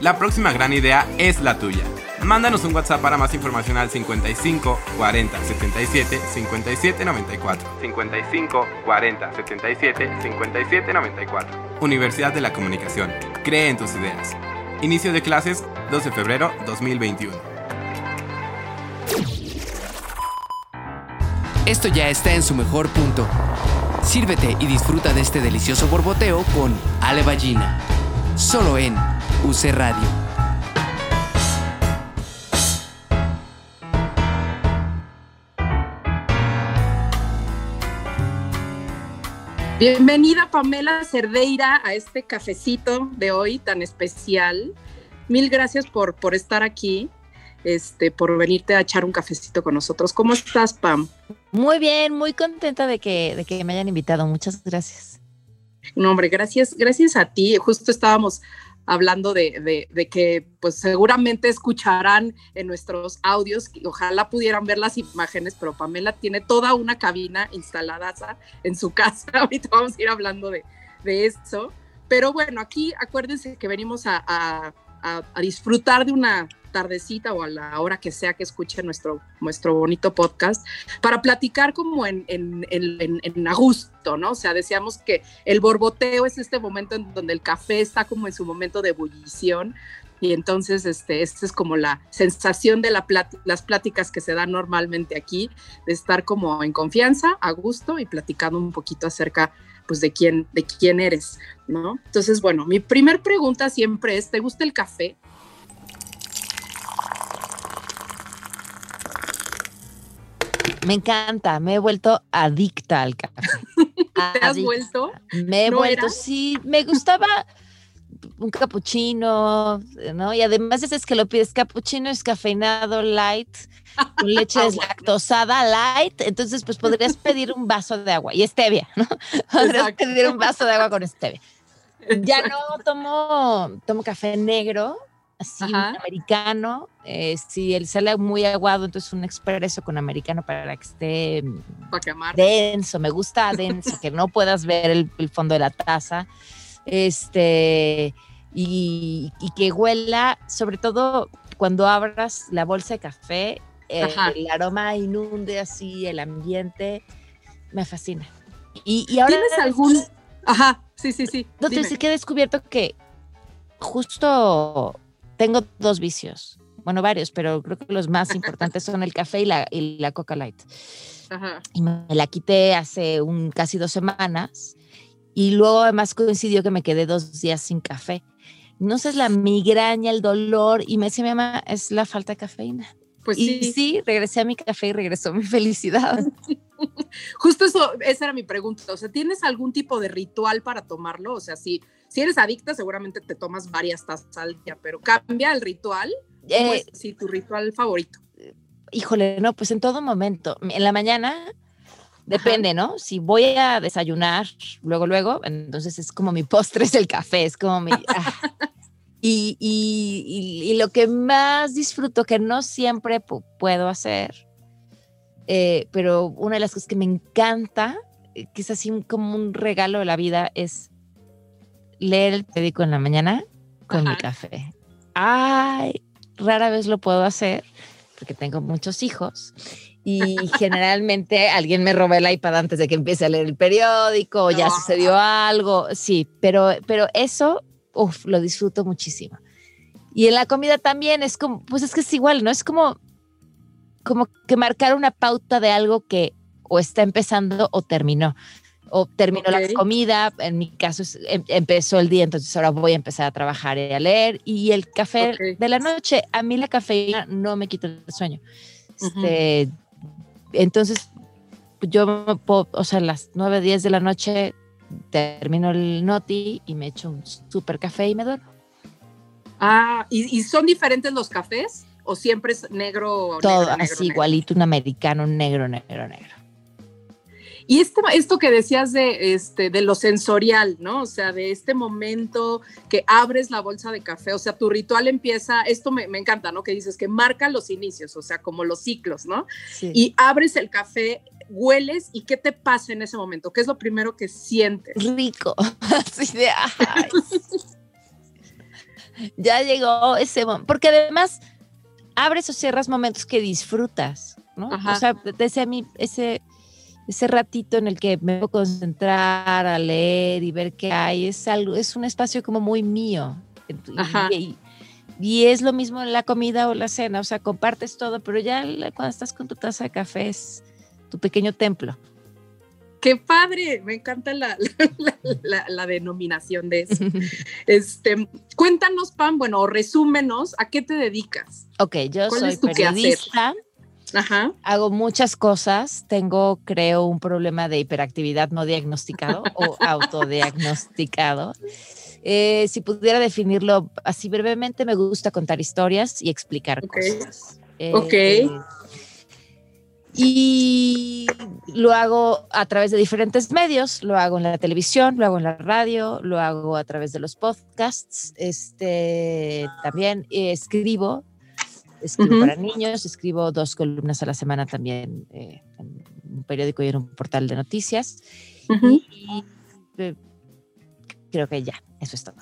La próxima gran idea es la tuya. Mándanos un WhatsApp para más información al 55 40 77 57 94. 55 40 77 57 94. Universidad de la Comunicación. Cree en tus ideas. Inicio de clases 12 de febrero 2021. Esto ya está en su mejor punto. Sírvete y disfruta de este delicioso borboteo con Ale Ballina. Solo en UC Radio. Bienvenida Pamela Cerdeira a este cafecito de hoy tan especial. Mil gracias por, por estar aquí, este, por venirte a echar un cafecito con nosotros. ¿Cómo estás, Pam? Muy bien, muy contenta de que, de que me hayan invitado. Muchas gracias. No, hombre, gracias, gracias a ti. Justo estábamos hablando de, que pues seguramente escucharán en nuestros audios, ojalá pudieran ver las imágenes, pero Pamela tiene toda una cabina instalada en su casa, ahorita vamos a ir hablando de, eso, pero bueno, aquí acuérdense que venimos a disfrutar de una tardecita o a la hora que sea que escuche nuestro, nuestro bonito podcast, para platicar como en, en, en, en, agosto, ¿no? O sea, decíamos que el borboteo es este momento en donde el café está como en su momento de ebullición, y entonces este, esta es como la sensación de la las pláticas que se dan normalmente aquí, de estar como en confianza, a gusto y platicando un poquito acerca pues de quién, de quién eres, ¿no? Entonces, bueno, mi primer pregunta siempre es, ¿te gusta el café? Me encanta, me he vuelto adicta al café. ¿Te has vuelto? Me he vuelto, sí, me gustaba un capuchino, ¿no? Y además es que lo pides capuchino es cafeinado light, con leche deslactosada light, entonces pues podrías pedir un vaso de agua y stevia, ¿no? Podrías pedir un vaso de agua con stevia. Ya no tomo, tomo café negro, así americano. Eh, si él sale muy aguado, entonces un expreso con americano para que esté denso. Me gusta denso, que no puedas ver el, fondo de la taza. Este, y, que huela, sobre todo cuando abras la bolsa de café, el aroma inunde así el ambiente. Me fascina. Y, ahora. ¿Tienes algún.? Ajá, sí, sí, sí. No, te que he descubierto que justo tengo dos vicios, bueno, varios, pero creo que los más importantes son el café y la, y la Coca Light. Y me la quité hace un, casi dos semanas y luego además coincidió que me quedé dos días sin café. No sé, es la migraña, el dolor y me decía mi mamá, es la falta de cafeína. Pues y sí. sí, regresé a mi café y regresó mi felicidad. Justo eso, esa era mi pregunta. O sea, ¿tienes algún tipo de ritual para tomarlo? O sea, si si eres adicta, seguramente te tomas varias tazas al día, pero cambia el ritual. Eh, sí, tu ritual favorito. Híjole, no, pues en todo momento. En la mañana, depende, ¿no? Si voy a desayunar luego, luego, entonces es como mi postre es el café, es como mi... Ah. y, y, lo que más disfruto, que no siempre puedo hacer, eh, pero una de las cosas que me encanta, eh, que es así como un regalo de la vida, es leer el periódico en la mañana con mi café. Ay, rara vez lo puedo hacer porque tengo muchos hijos y generalmente alguien me roba el iPad antes de que empiece a leer el periódico o ya sucedió algo. Sí, pero, pero eso, lo disfruto muchísimo. Y en la comida también es como, pues es que es igual, ¿no? Es como, como que marcar una pauta de algo que o está empezando o terminó o terminó la comida, en mi caso em, empezó el día, entonces ahora voy a empezar a trabajar y a leer. Y el café de la noche, a mí la cafeína no me quita el sueño. Este, entonces, yo, puedo, o sea, a las 9, 10 de la noche termino el noti y me echo un súper café y me duermo. Ah, ¿y, son diferentes los cafés? ¿O siempre es negro? Todo negro, así, negro, igualito, un americano, negro, negro, negro. Y este, esto que decías de, este, de lo sensorial, ¿no? O sea, de este momento que abres la bolsa de café, o sea, tu ritual empieza, esto me, me encanta, ¿no? Que dices que marca los inicios, o sea, como los ciclos, ¿no? Sí. Y abres el café, hueles y ¿qué te pasa en ese momento? ¿Qué es lo primero que sientes? rico. Así de, ay. ya llegó ese momento. Porque además abres o cierras momentos que disfrutas, ¿no? Ajá. O sea, ese, a mí, ese, ese ratito en el que me puedo concentrar a leer y ver qué hay, es algo, es un espacio como muy mío. Y- Ajá. Y, y es lo mismo en la comida o la cena, o sea, compartes todo, pero ya cuando estás con tu taza de café es tu pequeño templo. ¡Qué padre! Me encanta la, la, la- la denominación de eso. Este, cuéntanos, Pam, bueno, resúmenos, ¿a qué te dedicas? Ok, yo ¿Cuál soy tu quehacer? Ajá. Hago muchas cosas. Tengo, creo, un problema de hiperactividad no diagnosticado o autodiagnosticado. Eh, si pudiera definirlo así brevemente, me gusta contar historias y explicar cosas. Eh, Ok. Y lo hago a través de diferentes medios, lo hago en la televisión, lo hago en la radio, lo hago a través de los podcasts, este, también eh, escribo, para niños, escribo dos columnas a la semana también eh, en un periódico y en un portal de noticias. Y eh, creo que ya, eso es todo.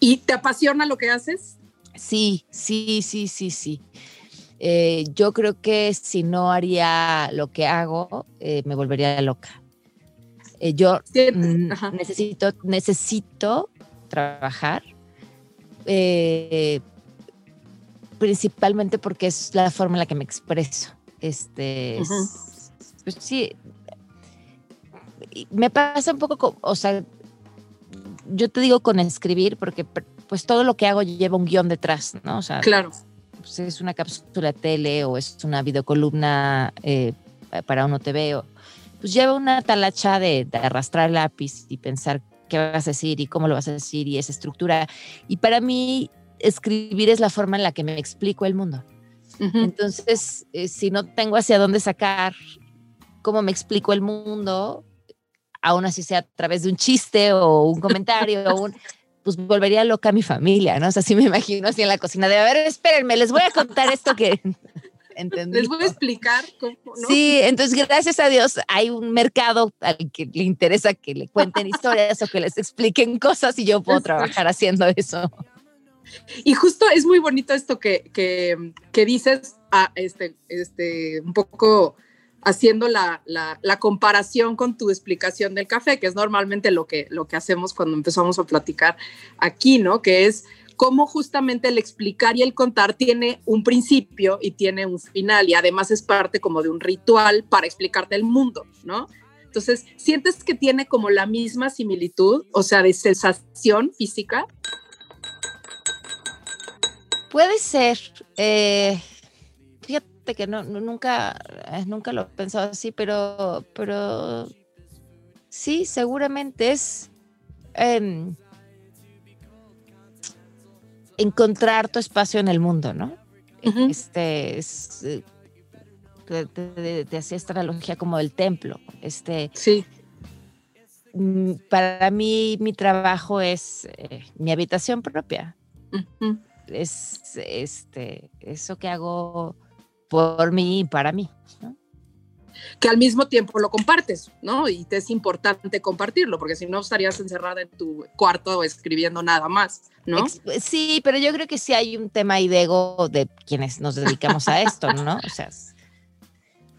¿Y te apasiona lo que haces? Sí, sí, sí, sí, sí. Eh, yo creo que si no haría lo que hago, eh, me volvería loca. Eh, yo necesito, necesito trabajar, eh, principalmente porque es la forma en la que me expreso. Este, es- Ujú. pues sí, me pasa un poco, co- o sea, yo te digo con escribir, porque pues todo lo que hago lleva un guion detrás, ¿no? O sea, Claro. pues, es una cápsula de tele o es una videocolumna eh, para uno TV, o, pues lleva una talacha de, de arrastrar el lápiz y pensar qué vas a decir y cómo lo vas a decir y esa estructura. Y para mí, escribir es la forma en la que me explico el mundo. Entonces, eh, si no tengo hacia dónde sacar cómo me explico el mundo, aún así sea a través de un chiste o un comentario, o un, pues volvería loca a mi familia, ¿no? O sea, sí me imagino así en la cocina de, a ver, espérenme, les voy a contar esto que entendí. Les voy a explicar cómo, ¿no? Sí, entonces gracias a Dios hay un mercado al que le interesa que le cuenten historias o que les expliquen cosas y yo puedo trabajar haciendo eso. Y justo es muy bonito esto que, que, que dices, ah, este, este, un poco haciendo la, la, la comparación con tu explicación del café, que es normalmente lo que, lo que hacemos cuando empezamos a platicar aquí, ¿no? Que es cómo justamente el explicar y el contar tiene un principio y tiene un final y además es parte como de un ritual para explicarte el mundo, ¿no? Entonces, ¿sientes que tiene como la misma similitud, o sea, de sensación física? Puede ser. eh, fíjate que no, nunca, eh, nunca lo he pensado así, pero, pero sí, seguramente es em, encontrar tu espacio en el mundo, ¿no? Este es, te, te- te hacía esta analogía como del templo. Este, Sí. mm, para mí, mi trabajo es eh, mi habitación propia. Es este eso que hago por mí y para mí. ¿no? que al mismo tiempo lo compartes, ¿no? Y te es importante compartirlo, porque si no estarías encerrada en tu cuarto escribiendo nada más, ¿no? Sí, pero yo creo que sí hay un tema ahí de ego de quienes nos dedicamos a esto, ¿no? O sea,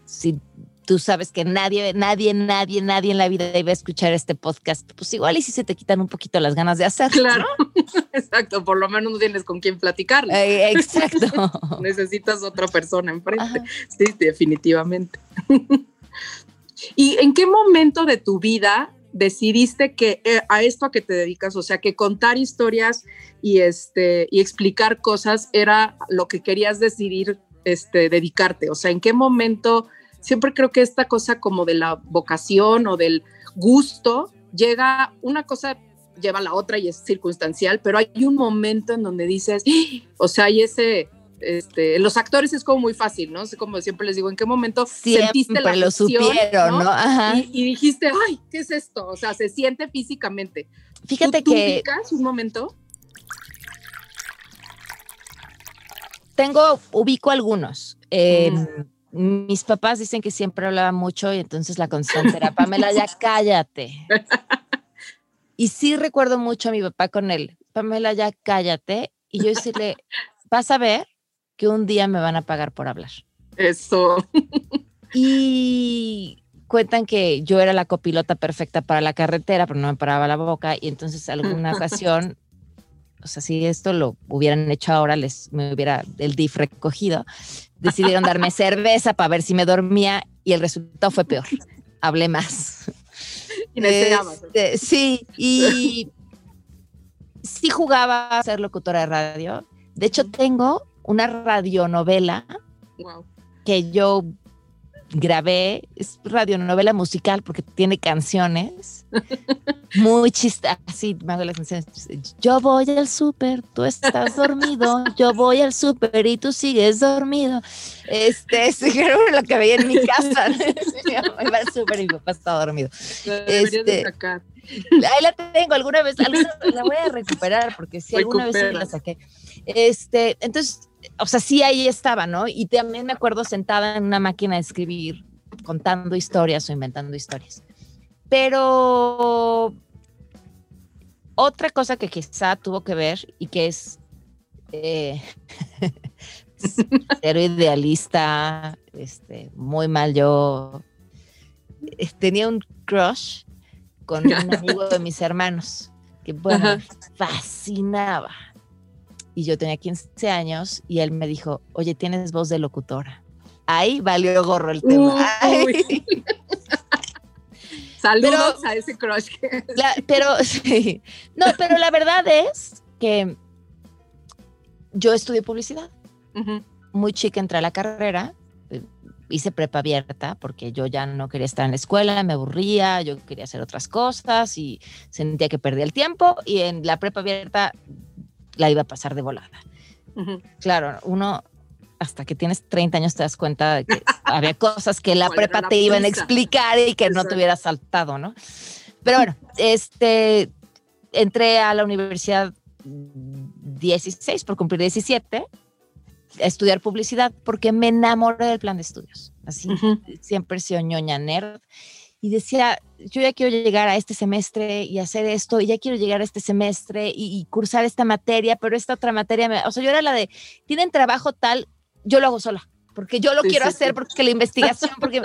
si tú sabes que nadie, nadie, nadie, nadie en la vida iba a escuchar este podcast, pues igual y si se te quitan un poquito las ganas de hacerlo. Claro, exacto, por lo menos no tienes con quién platicarlo. Eh, exacto. Necesitas otra persona enfrente. Ajá. Sí, definitivamente. ¿Y en qué momento de tu vida decidiste que eh, a esto a que te dedicas, o sea, que contar historias y este y explicar cosas era lo que querías decidir este dedicarte? O sea, ¿en qué momento siempre creo que esta cosa como de la vocación o del gusto llega una cosa lleva a la otra y es circunstancial, pero hay un momento en donde dices, ¡Ah! o sea, hay ese este, los actores es como muy fácil, ¿no? Como siempre les digo, ¿en qué momento Siempre sentiste la lo supieron, ¿no? Ajá. Y, y dijiste, ay, ¿qué es esto? O sea, se siente físicamente. Fíjate ¿Tú, tú que ubicas un momento? tengo, ubico algunos. Eh, Mis papás dicen que siempre hablaba mucho y entonces la constante era, Pamela, ya cállate. Y sí recuerdo mucho a mi papá con él, Pamela, ya cállate. Y yo decirle, vas a ver que un día me van a pagar por hablar. Eso. Y cuentan que yo era la copilota perfecta para la carretera, pero no me paraba la boca. Y entonces alguna ocasión, o sea, si esto lo hubieran hecho ahora, les me hubiera el DIF recogido. Decidieron darme cerveza para ver si me dormía y el resultado fue peor. Hablé más. Y. Este, sí, y sí jugaba a ser locutora de radio. De hecho, tengo una radionovela Wow. que yo grabé, es radionovela musical porque tiene canciones muy chistas, así me hago las canciones. Yo voy al súper, tú estás dormido, yo voy al súper y tú sigues dormido. Este, es lo que veía en mi casa. Me iba al súper y mi papá estaba dormido. Este, sacar. Ahí la tengo, alguna vez, alguna vez la voy a recuperar porque sí, alguna vez Recupera. la saqué. Este, entonces, o sea, sí ahí estaba, ¿no? Y también me acuerdo sentada en una máquina de escribir, contando historias o inventando historias. Pero otra cosa que quizá tuvo que ver y que es eh, cero idealista, este, muy mal yo, eh, tenía un crush con un amigo de mis hermanos, que bueno, me fascinaba. Y yo tenía 15 años y él me dijo, oye, tienes voz de locutora. Ahí valió gorro el tema. Uy. Saludos a ese crush. que- La- pero sí. No, pero la verdad es que yo estudié publicidad. Muy chica entré a la carrera. eh, Hice prepa abierta porque yo ya no quería estar en la escuela, me aburría, yo quería hacer otras cosas y sentía que perdía el tiempo y en la prepa abierta la iba a pasar de volada. Claro, uno hasta que tienes 30 años te das cuenta de que había cosas que la ¿Cuál era prepa la te iban a explicar y que no te hubieras saltado, ¿no? Pero bueno, este, entré a la universidad 16 por cumplir 17 a estudiar publicidad porque me enamoré del plan de estudios. Así, siempre he sido ñoña nerd y decía, yo ya quiero llegar a este semestre y hacer esto, y ya quiero llegar a este semestre y, y cursar esta materia, pero esta otra materia, me- o sea, yo era la de, tienen trabajo tal, yo lo hago sola, porque yo lo Sí, quiero sí, hacer, sí. porque la investigación, porque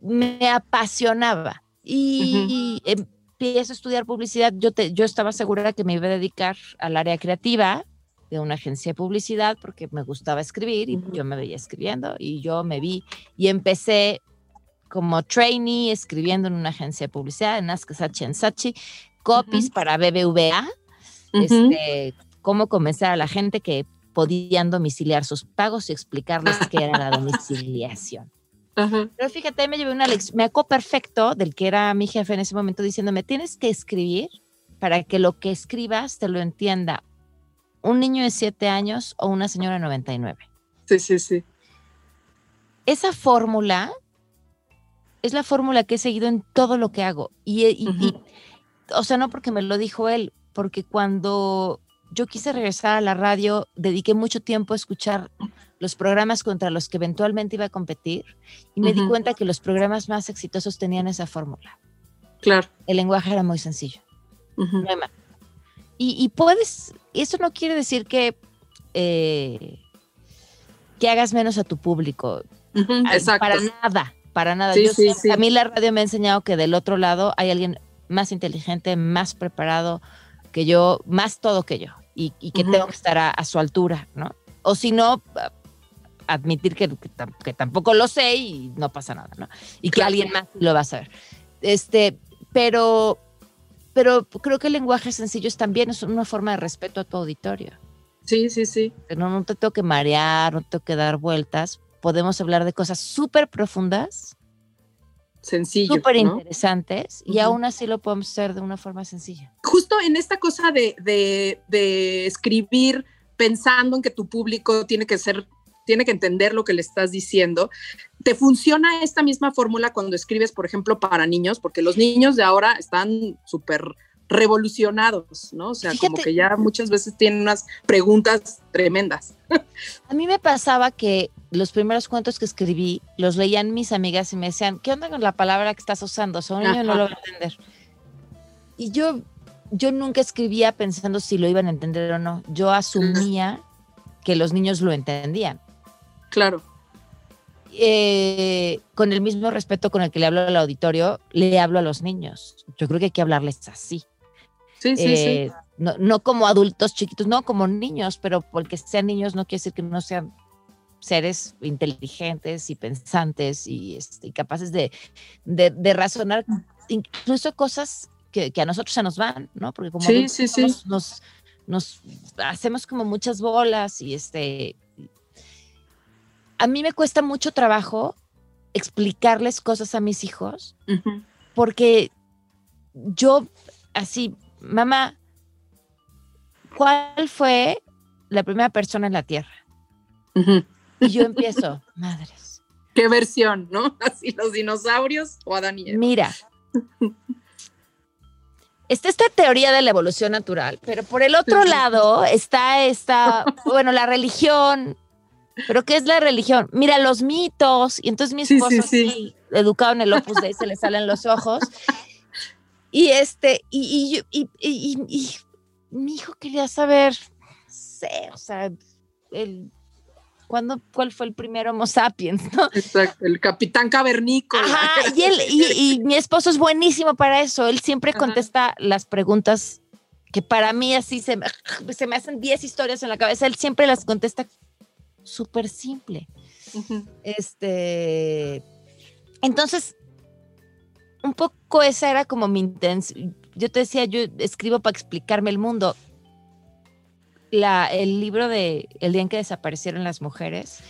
me apasionaba. Y empiezo a estudiar publicidad, yo, te, yo estaba segura que me iba a dedicar al área creativa de una agencia de publicidad porque me gustaba escribir y Ujú. yo me veía escribiendo y yo me vi y empecé como trainee escribiendo en una agencia de publicidad, en Ask Sachi en Sachi, copies Ujú. para BBVA, Ujú. este, cómo convencer a la gente que podían domiciliar sus pagos y explicarles qué era la domiciliación. Ajá. Pero fíjate, me llevé una lección, me acuerdo perfecto del que era mi jefe en ese momento diciéndome, tienes que escribir para que lo que escribas te lo entienda un niño de 7 años o una señora de 99 Sí, sí, sí. esa fórmula es la fórmula que he seguido en todo lo que hago. Y, y- y- Ujú. o sea, no porque me lo dijo él, porque cuando yo quise regresar a la radio, dediqué mucho tiempo a escuchar los programas contra los que eventualmente iba a competir y me di cuenta que los programas más exitosos tenían esa fórmula. Claro. El lenguaje era muy sencillo. Ujú. no hay más. Y, y puedes, eso no quiere decir que, eh, que hagas menos a tu público. Ay, Exacto. Para nada, para nada. Sí, Yo sí, sé- sí. A mí la radio me ha enseñado que del otro lado hay alguien más inteligente, más preparado que yo, más todo que yo, y, y que Ujú. tengo que estar a, a su altura, ¿no? O si no, admitir que, que que tampoco lo sé y no pasa nada, ¿no? Y que Claro. alguien más lo va a saber. Este, pero, pero creo que el lenguaje sencillo es también es una forma de respeto a tu auditorio. Sí, sí, sí. Que No, no te tengo que marear, no te tengo que dar vueltas. Podemos hablar de cosas súper profundas, Sencillo. súper ¿no? interesantes, y aún así lo podemos hacer de una forma sencilla. Justo en esta cosa de, de- de escribir pensando en que tu público tiene que ser tiene que entender lo que le estás diciendo. ¿Te funciona esta misma fórmula cuando escribes, por ejemplo, para niños? Porque los niños de ahora están súper revolucionados, ¿no? O sea, como que ya muchas veces tienen unas preguntas tremendas. A mí me pasaba que los primeros cuentos que escribí los leían mis amigas y me decían, ¿qué onda con la palabra que estás usando? O sea, un niño no lo va a entender. Y yo, yo nunca escribía pensando si lo iban a entender o no. Yo asumía que los niños lo entendían. Claro. Eh, con el mismo respeto con el que le hablo al auditorio, le hablo a los niños. Yo creo que hay que hablarles así. Sí, sí, sí. Eh, no, como adultos chiquitos, no como niños, pero porque sean niños no quiere decir que no sean seres inteligentes y pensantes y, este, capaces de, razonar incluso cosas que, a nosotros se nos van, ¿no? Porque como sí, sí, sí. Nos, nos, hacemos como muchas bolas y este... A mí me cuesta mucho trabajo explicarles cosas a mis hijos porque yo así mamá, ¿cuál fue la primera persona en la Tierra? Y yo empiezo, madres. ¿Qué versión, no? ¿Así los dinosaurios o Adán y Mira, está esta teoría de la evolución natural, pero por el otro lado está esta, bueno, la religión. ¿Pero qué es la religión? Mira, los mitos. Y entonces mi esposo, sí, educado en el Opus Dei, se le salen los ojos. Y este, y, y, y, mi hijo quería saber, no sé, o sea, el, ¿cuándo, ¿cuál fue el primer Homo sapiens? Exacto, el capitán cavernícola. Ajá, y, él, y, mi esposo es buenísimo para eso, él siempre contesta las preguntas que para mí así se se me hacen 10 historias en la cabeza, él siempre las contesta súper simple. Este, entonces, un poco esa era como mi intención. Yo te decía, yo escribo para explicarme el mundo. La, el libro de El día en que desaparecieron las mujeres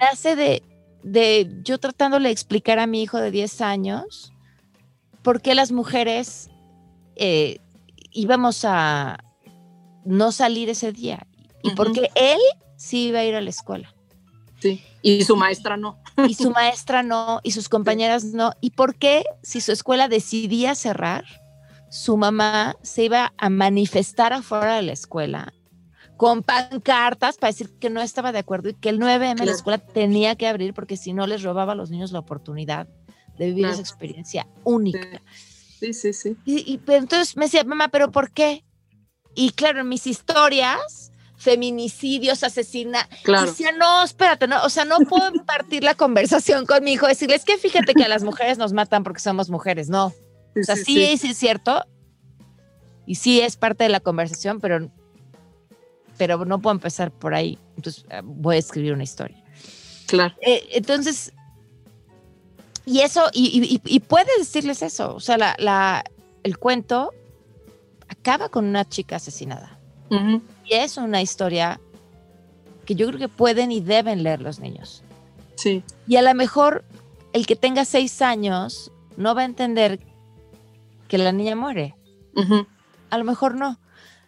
nace de, de yo tratándole de explicar a mi hijo de 10 años por qué las mujeres eh, íbamos a no salir ese día y por qué él sí iba a ir a la escuela. Sí, y su maestra no y su maestra no, y sus compañeras no. ¿Y por qué si su escuela decidía cerrar, su mamá se iba a manifestar afuera de la escuela con pancartas para decir que no estaba de acuerdo y que el 9M de la escuela tenía que abrir porque si no les robaba a los niños la oportunidad de vivir esa experiencia única. Sí, sí, sí. Y, y, entonces me decía, mamá, ¿pero por qué? Y claro, en mis historias feminicidios, asesina. Claro. decía, no, espérate, no, o sea, no puedo partir la conversación con mi hijo, decirle, es que fíjate que a las mujeres nos matan porque somos mujeres, no. o sea, sí, sí, es cierto, y sí es parte de la conversación, pero, pero no puedo empezar por ahí, entonces eh, voy a escribir una historia. Claro. Eh, entonces, y eso, y, y, puedes decirles eso, o sea, la, la, el cuento acaba con una chica asesinada. Y es una historia que yo creo que pueden y deben leer los niños. Sí. Y a lo mejor el que tenga seis años no va a entender que la niña muere. A lo mejor no.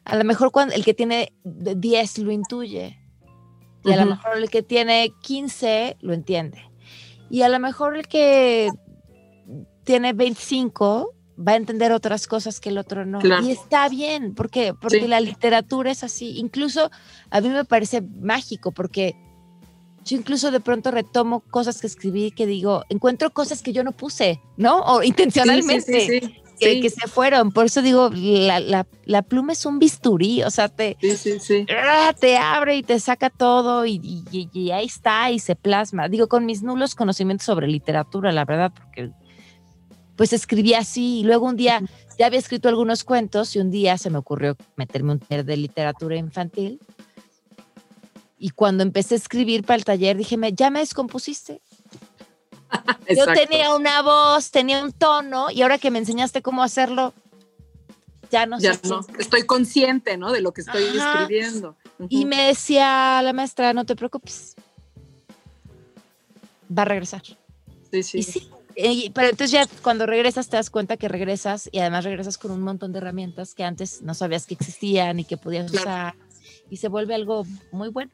A lo mejor cuando el que tiene 10 lo intuye. Y a lo mejor el que tiene 15 lo entiende. Y a lo mejor el que tiene 25 va a entender otras cosas que el otro no. Y está bien, porque Porque la literatura es así. Incluso a mí me parece mágico, porque yo incluso de pronto retomo cosas que escribí que digo, encuentro cosas que yo no puse, ¿no? O intencionalmente. que, se fueron. Por eso digo, la, la, pluma es un bisturí, o sea, te, ¡ah! te abre y te saca todo y, y, ahí está y se plasma. Digo, con mis nulos conocimientos sobre literatura, la verdad, porque pues escribí así y luego un día ya había escrito algunos cuentos y un día se me ocurrió meterme un taller de literatura infantil. Y cuando empecé a escribir para el taller dije, ya me descompusiste. Yo tenía una voz, tenía un tono y ahora que me enseñaste cómo hacerlo, ya no ya No. Estoy consciente, ¿no? De lo que estoy escribiendo. Y me decía la maestra, no te preocupes, va a regresar. Sí, sí. Y sí, pero entonces ya cuando regresas te das cuenta que regresas y además regresas con un montón de herramientas que antes no sabías que existían y que podías usar y se vuelve algo muy bueno.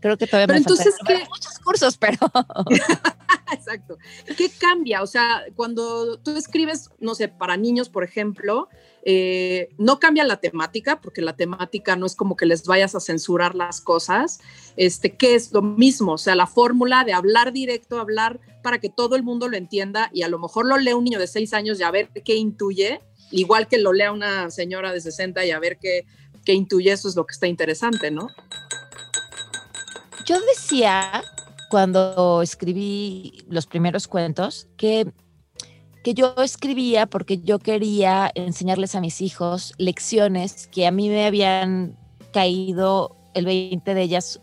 Creo que todavía Pero me entonces, faltan ¿qué? muchos cursos, pero Exacto. ¿Qué cambia? O sea, cuando tú escribes, no sé, para niños, por ejemplo, eh, no cambia la temática, porque la temática no es como que les vayas a censurar las cosas. Este, que es lo mismo, o sea, la fórmula de hablar directo, hablar para que todo el mundo lo entienda y a lo mejor lo lee un niño de seis años y a ver qué intuye, igual que lo lea una señora de 60 y a ver qué, qué intuye, eso es lo que está interesante, ¿no? yo decía cuando escribí los primeros cuentos que, que yo escribía porque yo quería enseñarles a mis hijos lecciones que a mí me habían caído el 20 de ellas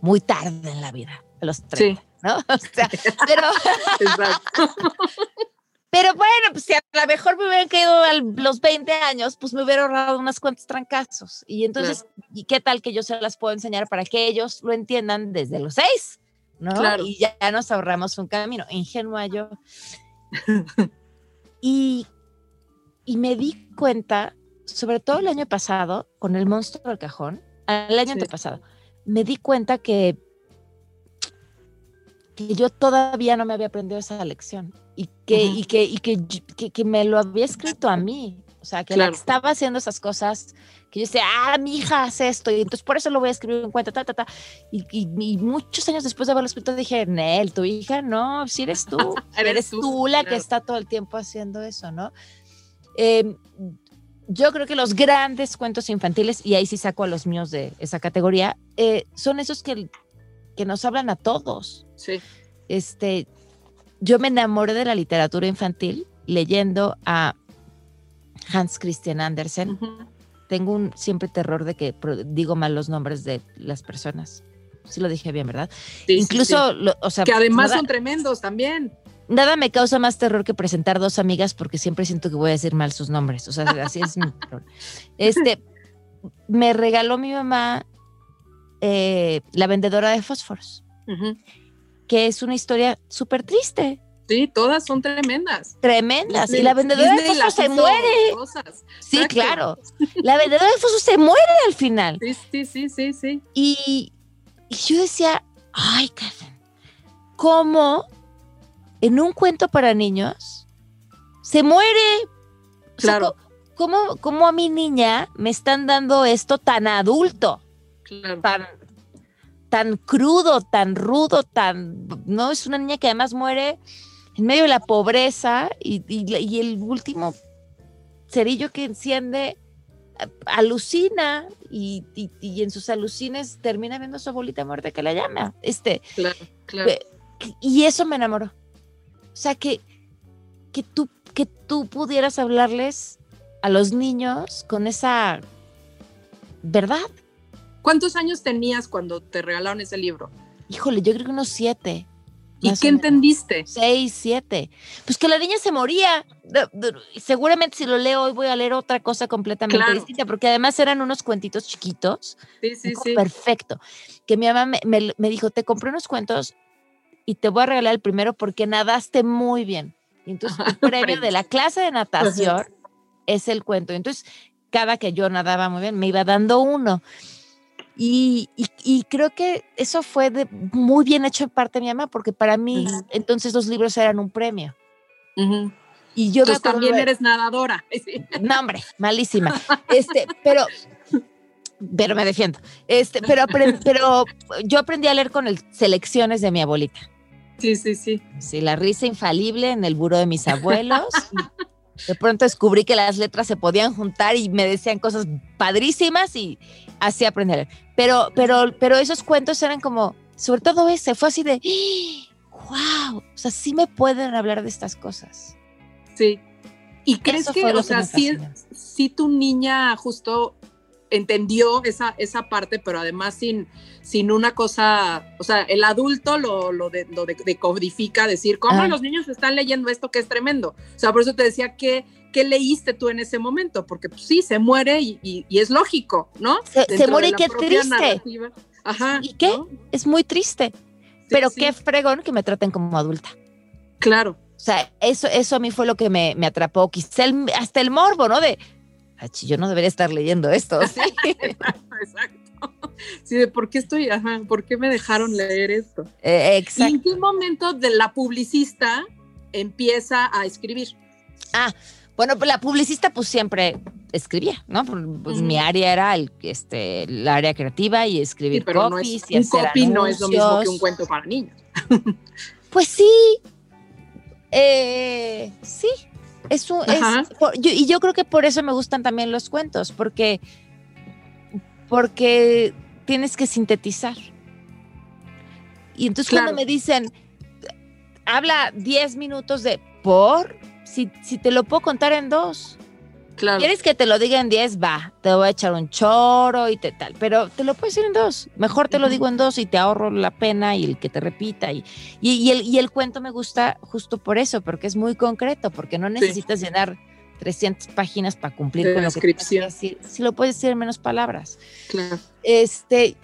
muy tarde en la vida, a los 30, ¿no? O sea, pero, pero bueno, pues si a lo mejor me hubieran caído a los 20 años, pues me hubiera ahorrado unos cuantos trancazos. Y entonces, ¿y qué tal que yo se las puedo enseñar para que ellos lo entiendan desde los 6? ¿No? Claro. Y ya, ya nos ahorramos un camino. Ingenua yo. y, y me di cuenta, sobre todo el año pasado, con el monstruo del cajón, el año Sí. antepasado, me di cuenta que, que yo todavía no me había aprendido esa lección y que, y que, y que, que me lo había escrito a mí. O sea, que la que estaba haciendo esas cosas, que yo decía, ah, mi hija hace esto, y entonces por eso lo voy a escribir en cuenta, ta, ta, ta. Y, y- y muchos años después de haberlo escrito dije, Nel, tu hija, no, si eres tú, si Eres eres, tú, tú, la que está todo el tiempo haciendo eso, ¿no? Eh, yo creo que los grandes cuentos infantiles, y ahí sí saco a los míos de esa categoría, eh, son esos que, que nos hablan a todos. Sí. Este, yo me enamoré de la literatura infantil leyendo a Hans Christian Andersen. Tengo un siempre terror de que digo mal los nombres de las personas. Sí lo dije bien, ¿verdad? Sí, Incluso, sí. lo- o sea, Que además nada, son tremendos también. nada me causa más terror que presentar dos amigas porque siempre siento que voy a decir mal sus nombres. O sea, así es mi terror. Este, me regaló mi mamá eh, La vendedora de fósforos, que es una historia súper triste. Sí, todas son tremendas. tremendas. Y la vendedora de Disney las se muere. cosas. Sí, Exacto. claro. La vendedora de fósforos se muere al final. Sí, sí, sí, sí, sí. Y, y yo decía, ay, Catherine, ¿cómo en un cuento para niños se muere? O sea, Claro. ¿cómo, cómo a mi niña me están dando esto tan adulto, Claro. tan, tan crudo, tan rudo, tan... No, es una niña que además muere en medio de la pobreza y, y- y el último cerillo que enciende a- alucina y, y- y en sus alucines termina viendo a su abuelita muerta que la llama. Este, Claro, claro. Y eso me enamoró. O sea, que, que, tú, que tú pudieras hablarles a los niños con esa verdad. ¿Cuántos años tenías cuando te regalaron ese libro? Híjole, yo creo que unos siete. ¿Y qué entendiste? Seis, siete. Pues que la niña se moría. Seguramente si lo leo hoy voy a leer otra cosa completamente Claro. distinta, porque además eran unos cuentitos chiquitos. Sí, sí, sí. Perfecto. Que mi mamá me, me- me dijo, te compré unos cuentos y te voy a regalar el primero porque nadaste muy bien. Y entonces tu premio de la clase de natación es el cuento. Entonces, cada que yo nadaba muy bien, me iba dando uno. Y, y- y creo que eso fue de, muy bien hecho en parte de mi mamá, porque para mí Ujú. entonces los libros eran un premio. Ujú. Y yo acuerdo también de- eres nadadora. No, hombre, malísima. Este, pero, pero me defiendo. Este, pero, pero yo aprendí a leer con el selecciones de mi abuelita. Sí, sí, sí. Sí, la risa infalible en el buro de mis abuelos. de pronto descubrí que las letras se podían juntar y me decían cosas padrísimas y así aprendí a leer. Pero, pero, pero esos cuentos eran como, sobre todo ese, fue así de, wow, o sea, sí me pueden hablar de estas cosas. Sí. ¿Y crees Eso que, o que sea, sí, sí tu niña justo entendió esa, esa parte, pero además sin, sin una cosa, o sea, el adulto lo, lo, de- lo de- decodifica, decir, ¿cómo los niños están leyendo esto que es tremendo? O sea, por eso te decía, ¿qué, qué leíste tú en ese momento? Porque pues, sí, se muere y, y- y es lógico, ¿no? Se- muere y qué triste. narrativa. Ajá. ¿Y qué? ¿no? Es muy triste, Sí, pero sí, qué fregón que me traten como adulta. Claro. O sea, eso, eso a mí fue lo que me, me atrapó. Quizá el- hasta el morbo, ¿no? De, yo no debería estar leyendo esto, ¿sí? exacto, Sí, de por qué estoy, ajá, por qué me dejaron leer esto. Eh, exacto. ¿Y en qué momento de la publicista empieza a escribir? Ah, bueno, pues la publicista pues siempre escribía, ¿no? Pues, mi área era el, este, el área creativa y escribir pero copies no y un hacer copy no es lo mismo que un cuento para niños. Pues sí, eh, sí. Es un, es- Ajá. por- yo- y yo creo que por eso me gustan también los cuentos, porque, porque tienes que sintetizar. Y entonces Claro. cuando me dicen, habla 10 minutos de por, si, si te lo puedo contar en dos. Claro. ¿Quieres que te lo diga en 10? Va, te voy a echar un choro y te tal, pero te lo puedo decir en dos. Mejor te lo digo en dos y te ahorro la pena y el que te repita. Y, y, y el, y el cuento me gusta justo por eso, porque es muy concreto, porque no necesitas llenar 300 páginas para cumplir De con lo que tienes que descripción. decir. Si lo puedes decir en menos palabras. Claro. Este,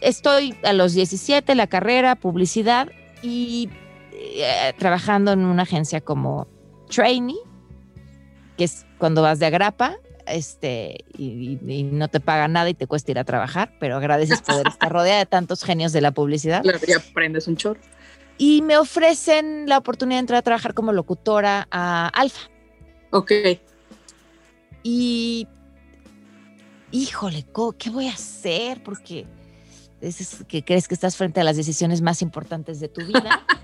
estoy a los 17, la carrera, publicidad y eh, trabajando en una agencia como trainee, que es cuando vas de agrapa, este, y, no te pagan nada y te cuesta ir a trabajar, pero agradeces poder estar rodeada de tantos genios de la publicidad. Claro, ya aprendes un chorro. Y me ofrecen la oportunidad de entrar a trabajar como locutora a Alfa. Ok. Y, híjole, ¿qué voy a hacer? Porque es que crees que estás frente a las decisiones más importantes de tu vida.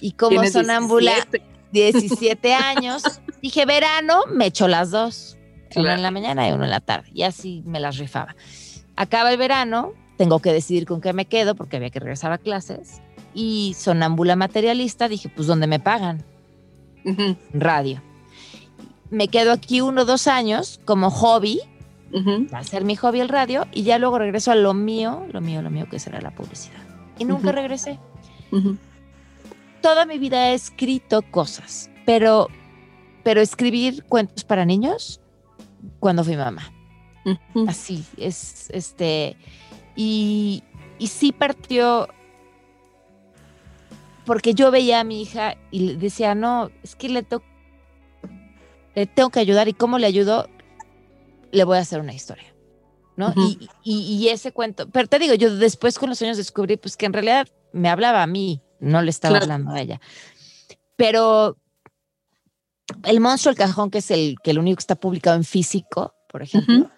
Y como sonámbula, 17. 17 años, dije, verano, me echo las dos. Una Claro. en la mañana y una en la tarde. Y así me las rifaba. Acaba el verano, tengo que decidir con qué me quedo porque había que regresar a clases. Y sonámbula materialista, dije, pues, ¿dónde me pagan? Radio. Me quedo aquí uno o dos años como hobby, va a ser mi hobby el radio, y ya luego regreso a lo mío, lo mío, lo mío, que será la publicidad. Y nunca Ujú. regresé. Toda mi vida he escrito cosas, pero, pero escribir cuentos para niños cuando fui mamá. Así, es este. Y, y sí partió porque yo veía a mi hija y le decía, no, es que le, to- le tengo que ayudar y cómo le ayudo, le voy a hacer una historia. ¿no? Y- y ese cuento, pero te digo, yo después con los años descubrí pues que en realidad me hablaba a mí, no le estaba Claro. hablando a ella. Pero el monstruo del cajón, que es el que el único que está publicado en físico, por ejemplo,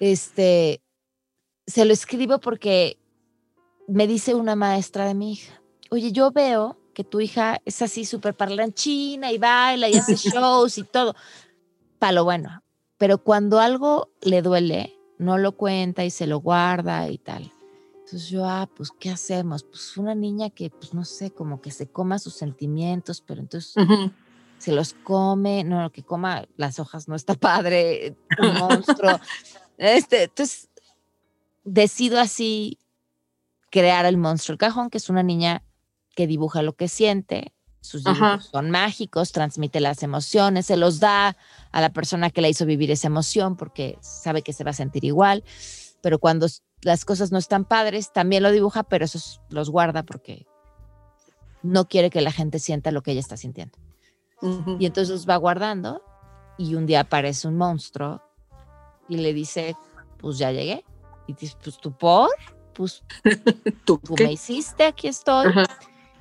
este, se lo escribo porque me dice una maestra de mi hija, oye, yo veo que tu hija es así súper parlanchina y baila y hace shows y todo, para lo bueno, pero cuando algo le duele, no lo cuenta y se lo guarda y tal. Entonces yo, ah, pues, ¿qué hacemos? Pues una niña que, pues, no sé, como que se coma sus sentimientos, pero entonces se los come, no, que coma las hojas no está padre, un monstruo. Este, entonces, decido así crear el monstruo el cajón, que es una niña que dibuja lo que siente, sus Ajá. dibujos son mágicos, transmite las emociones, se los da a la persona que la hizo vivir esa emoción porque sabe que se va a sentir igual, pero cuando las cosas no están padres, también lo dibuja, pero esos los guarda porque no quiere que la gente sienta lo que ella está sintiendo. Ujú. Y entonces los va guardando y un día aparece un monstruo y le dice, pues ya llegué. Y dice, pues tú por, pues ¿Tú tú me hiciste, aquí estoy. Ajá.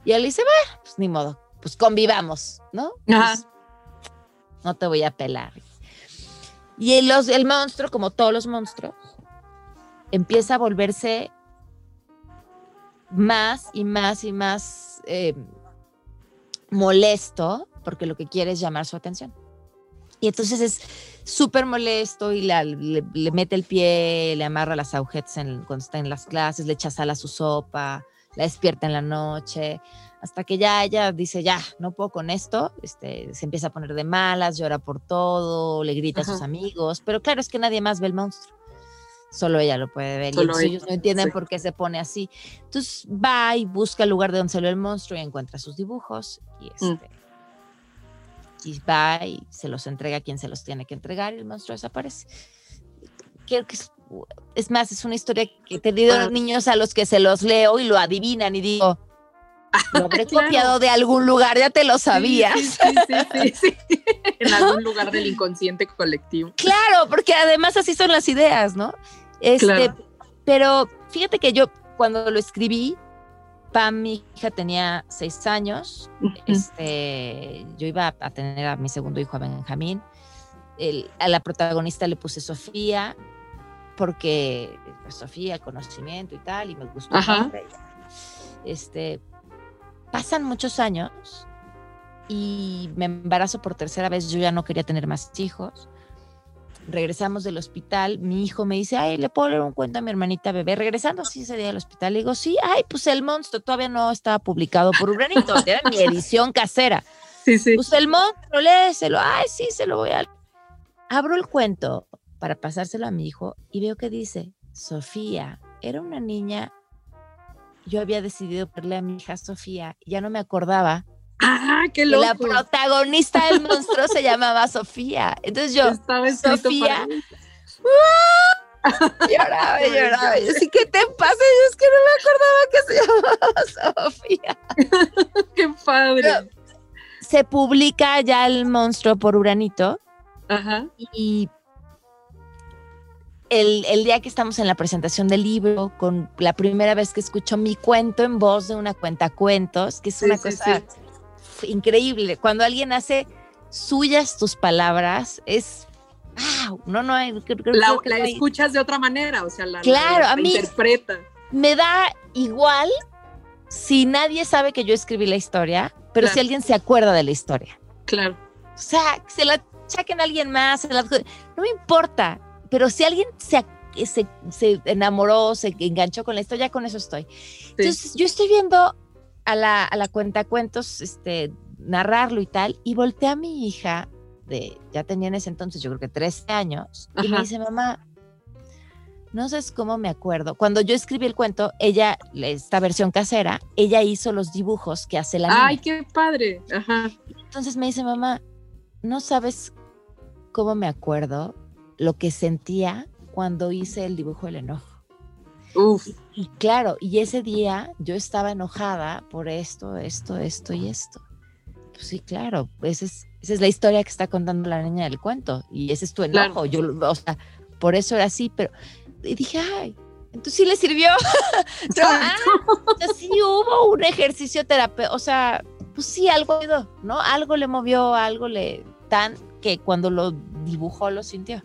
Y él dice, bueno, pues ni modo, pues convivamos, ¿no? Pues, no te voy a pelar. Y el, los- el monstruo, como todos los monstruos, empieza a volverse más y más y más eh, molesto porque lo que quiere es llamar su atención. Y entonces es súper molesto y la- le, le mete el pie, le amarra las agujetas en- cuando está en las clases, le echa sal a su sopa, la despierta en la noche, hasta que ya ella dice, ya, no puedo con esto, este, se empieza a poner de malas, llora por todo, le grita a sus amigos, pero claro, es que nadie más ve el monstruo. Solo ella lo puede ver. y ella, ellos no entienden sí. por qué se pone así. Entonces va y busca el lugar de donde salió el monstruo y encuentra sus dibujos. Y, Mm. este, y va y se los entrega a quien se los tiene que entregar y el monstruo desaparece. Creo que es, es más, es una historia que he tenido Ah. niños a los que se los leo y lo adivinan y digo, lo habré Claro. copiado de algún lugar, ya te lo sabías. Sí, sí, sí, sí, sí. en algún lugar del inconsciente colectivo. Claro, porque además así son las ideas, ¿no? Este, Pero fíjate que yo cuando lo escribí, Pam, mi hija, tenía seis años. este, yo iba a tener a mi segundo hijo, a Benjamín. a la protagonista le puse Sofía, porque pues, Sofía, conocimiento y tal, y me gustó. Este, pasan muchos años y me embarazo por tercera vez. Yo ya no quería tener más hijos regresamos del hospital, mi hijo me dice, ay, ¿le puedo leer un cuento a mi hermanita bebé? Regresando así ese día al hospital, le digo, sí, ay, pues el monstruo todavía no estaba publicado por Urbanito, era mi edición casera. Sí, sí. Pues el monstruo, léeselo, ay, sí, se lo voy a... Abro el cuento para pasárselo a mi hijo y veo que dice, Sofía, era una niña, yo había decidido verle a mi hija Sofía, ya no me acordaba ¡Ah, qué loco! La protagonista del monstruo se llamaba Sofía. Entonces yo, Sofía, lloraba, lloraba. Yo, sí, ¿qué te pasa? Yo es que no me acordaba que se llamaba Sofía. ¡Qué padre! se publica ya el monstruo por Uranito. Ajá. Y el, el, día que estamos en la presentación del libro, con la primera vez que escucho mi cuento en voz de una cuenta cuentos, que es una cosa increíble. Cuando alguien hace suyas tus palabras, es wow, no, no, la, la escuchas de otra manera, o sea, la, claro, a mí interpreta. Me da igual si nadie sabe que yo escribí la historia, pero si alguien se acuerda de la historia. Claro. O sea, se la saquen a alguien más, no me importa, pero si alguien se, se, se, enamoró, se enganchó con la historia, con eso estoy. Entonces, yo estoy viendo a la, a la cuenta cuentos, este, narrarlo y tal, y volteé a mi hija, de, ya tenía en ese entonces, yo creo que 13 años, y me dice, mamá, no sé cómo me acuerdo. Cuando yo escribí el cuento, ella, esta versión casera, ella hizo los dibujos que hace la niña. ¡Ay, qué padre! Ajá. Entonces me dice, mamá, no sabes cómo me acuerdo lo que sentía cuando hice el dibujo del enojo. Uf. Y, claro, y ese día yo estaba enojada por esto, esto, esto y esto. Pues sí, claro, esa es, esa es la historia que está contando la niña del cuento y ese es tu enojo. Yo, o sea, por eso era así, pero y dije, ay, entonces sí le sirvió. ah, sí hubo un ejercicio terapéutico, o sea, pues sí, algo, ¿no? Algo le movió, algo le tan que cuando lo dibujó lo sintió.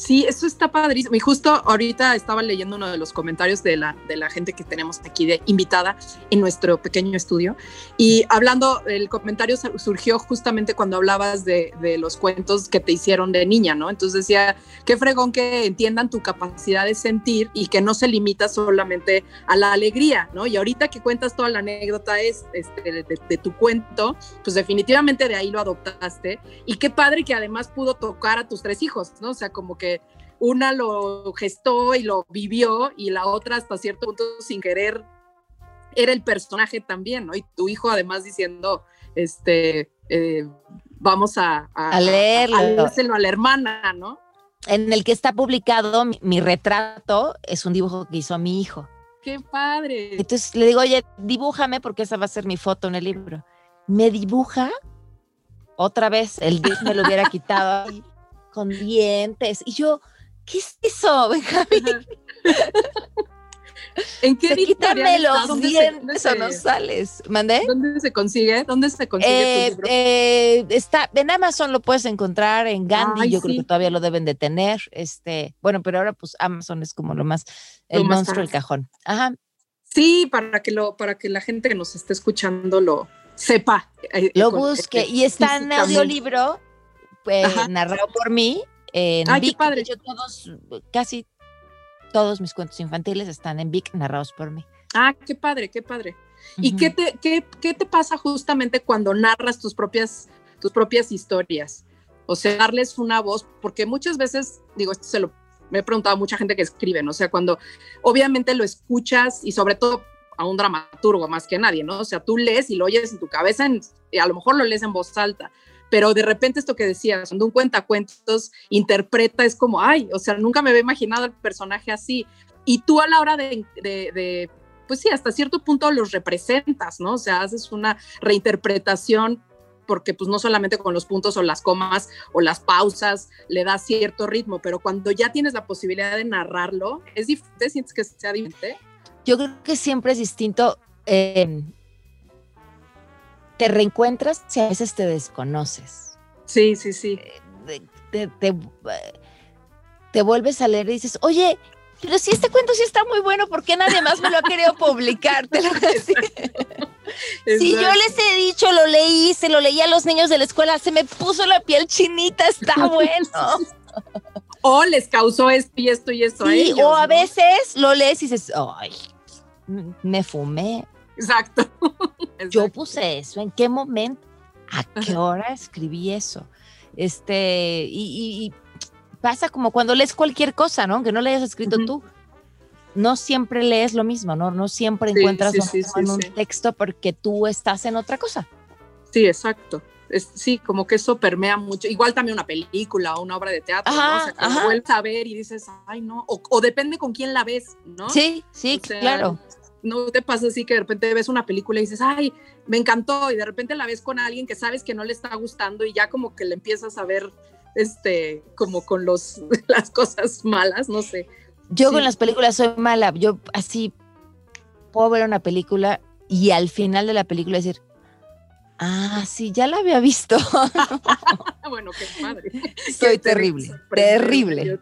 Sí, eso está padrísimo. Y justo ahorita estaba leyendo uno de los comentarios de la, de la gente que tenemos aquí de invitada en nuestro pequeño estudio. Y hablando, el comentario surgió justamente cuando hablabas de, de los cuentos que te hicieron de niña, ¿no? Entonces decía, qué fregón que entiendan tu capacidad de sentir y que no se limita solamente a la alegría, ¿no? Y ahorita que cuentas toda la anécdota es, este, de, de tu cuento, pues definitivamente de ahí lo adoptaste. Y qué padre que además pudo tocar a tus tres hijos, ¿no? O sea, como que una lo gestó y lo vivió y la otra hasta cierto punto sin querer era el personaje también, ¿no? Y tu hijo además diciendo, este, eh, vamos a, a, leerlo. A, a la hermana, ¿no? En el que está publicado mi, retrato es un dibujo que hizo mi hijo. ¡Qué padre! Entonces le digo, oye, dibújame porque esa va a ser mi foto en el libro. Me dibuja otra vez, el disco me lo hubiera quitado con dientes. Y yo, ¿qué es eso, Benjamín? ¿En qué Quítame los dientes o no sales. ¿Mandé? ¿Dónde se consigue? ¿Dónde se consigue eh, eh, está, en Amazon lo puedes encontrar, en Gandhi yo creo que todavía lo deben de tener. Este, bueno, pero ahora pues Amazon es como lo más, el monstruo del cajón. Ajá. Sí, para que lo, para que la gente que nos esté escuchando lo sepa. Eh, lo busque. y está en audiolibro pues, narrado por mí. En Ay, qué padre. todos, casi todos mis cuentos infantiles están en Vic narrados por mí. Ah, qué padre, qué padre. ¿Y qué te, qué, qué te pasa justamente cuando narras tus propias, tus propias historias? O sea, darles una voz, porque muchas veces, digo, esto se lo me he preguntado a mucha gente que escribe, ¿no? O sea, cuando obviamente lo escuchas y sobre todo a un dramaturgo más que nadie, ¿no? O sea, tú lees y lo oyes en tu cabeza, y a lo mejor lo lees en voz alta, pero de repente esto que decías, cuando un cuentacuentos interpreta, es como, ay, o sea, nunca me había imaginado el personaje así. Y tú a la hora de, de, pues sí, hasta cierto punto los representas, ¿no? O sea, haces una reinterpretación porque pues no solamente con los puntos o las comas o las pausas le da cierto ritmo, pero cuando ya tienes la posibilidad de narrarlo, ¿es diferente? ¿Sientes que sea diferente? Yo creo que siempre es distinto. Eh, te reencuentras si a veces te desconoces. Sí, sí, sí. Eh, te, te, te, vuelves a leer y dices, oye, pero si este cuento sí está muy bueno, ¿por qué nadie más me lo ha querido publicar? Te lo Si yo les he dicho, lo leí, se lo leí a los niños de la escuela, se me puso la piel chinita, está bueno. o les causó esto y esto y esto a ellos, O a veces lo lees y dices, ay, me fumé. Exacto. Yo puse eso, ¿en qué momento? ¿A qué hora escribí eso? Este, y, pasa como cuando lees cualquier cosa, ¿no? Que no le hayas escrito tú. No siempre lees lo mismo, ¿no? No siempre encuentras lo mismo en un texto porque tú estás en otra cosa. Sí, exacto. sí, como que eso permea mucho. Igual también una película o una obra de teatro, ¿no? O sea, que vuelves a ver y dices, ay, no. O, depende con quién la ves, ¿no? Sí, sí, claro no te pasa así que de repente ves una película y dices, ay, me encantó, y de repente la ves con alguien que sabes que no le está gustando y ya como que le empiezas a ver, este, como con los, las cosas malas, no sé. Yo con las películas soy mala, yo así puedo ver una película y al final de la película decir, ah, sí, ya la había visto. bueno, qué padre. Soy terrible, terrible.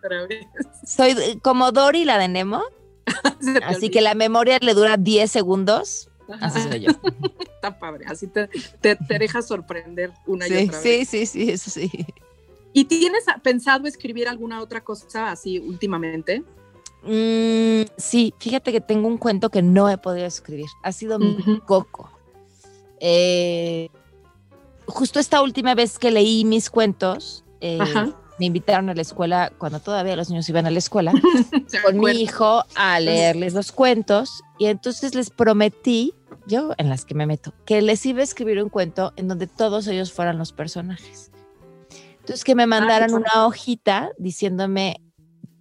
Soy como Dory, la de Nemo así que la memoria le dura 10 segundos. Así soy yo. Está padre, así te, te, deja sorprender una y otra vez. Sí, sí, sí, eso sí. ¿Y tienes pensado escribir alguna otra cosa así últimamente? Mm, sí, fíjate que tengo un cuento que no he podido escribir. Ha sido mi coco. Eh, justo esta última vez que leí mis cuentos, eh, me invitaron a la escuela cuando todavía los niños iban a la escuela con mi hijo a leerles los cuentos y entonces les prometí, yo en las que me meto, que les iba a escribir un cuento en donde todos ellos fueran los personajes. Entonces que me mandaran una hojita diciéndome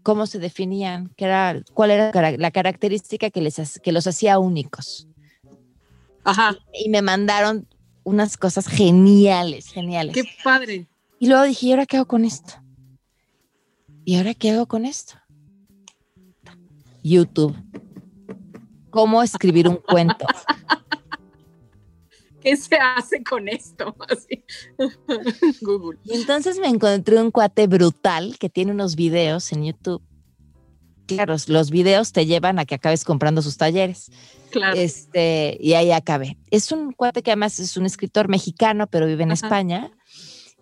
cómo se definían, qué era, cuál era la característica que, les, que los hacía únicos. Ajá. Y me mandaron unas cosas geniales, geniales. Qué padre. Y luego dije, ¿y ahora qué hago con esto? ¿Y ahora qué hago con esto? YouTube. ¿Cómo escribir un cuento? ¿Qué se hace con esto? Google. Y entonces me encontré un cuate brutal que tiene unos videos en YouTube. Claro, los videos te llevan a que acabes comprando sus talleres. Claro. Este, y ahí acabé. Es un cuate que además es un escritor mexicano, pero vive en España.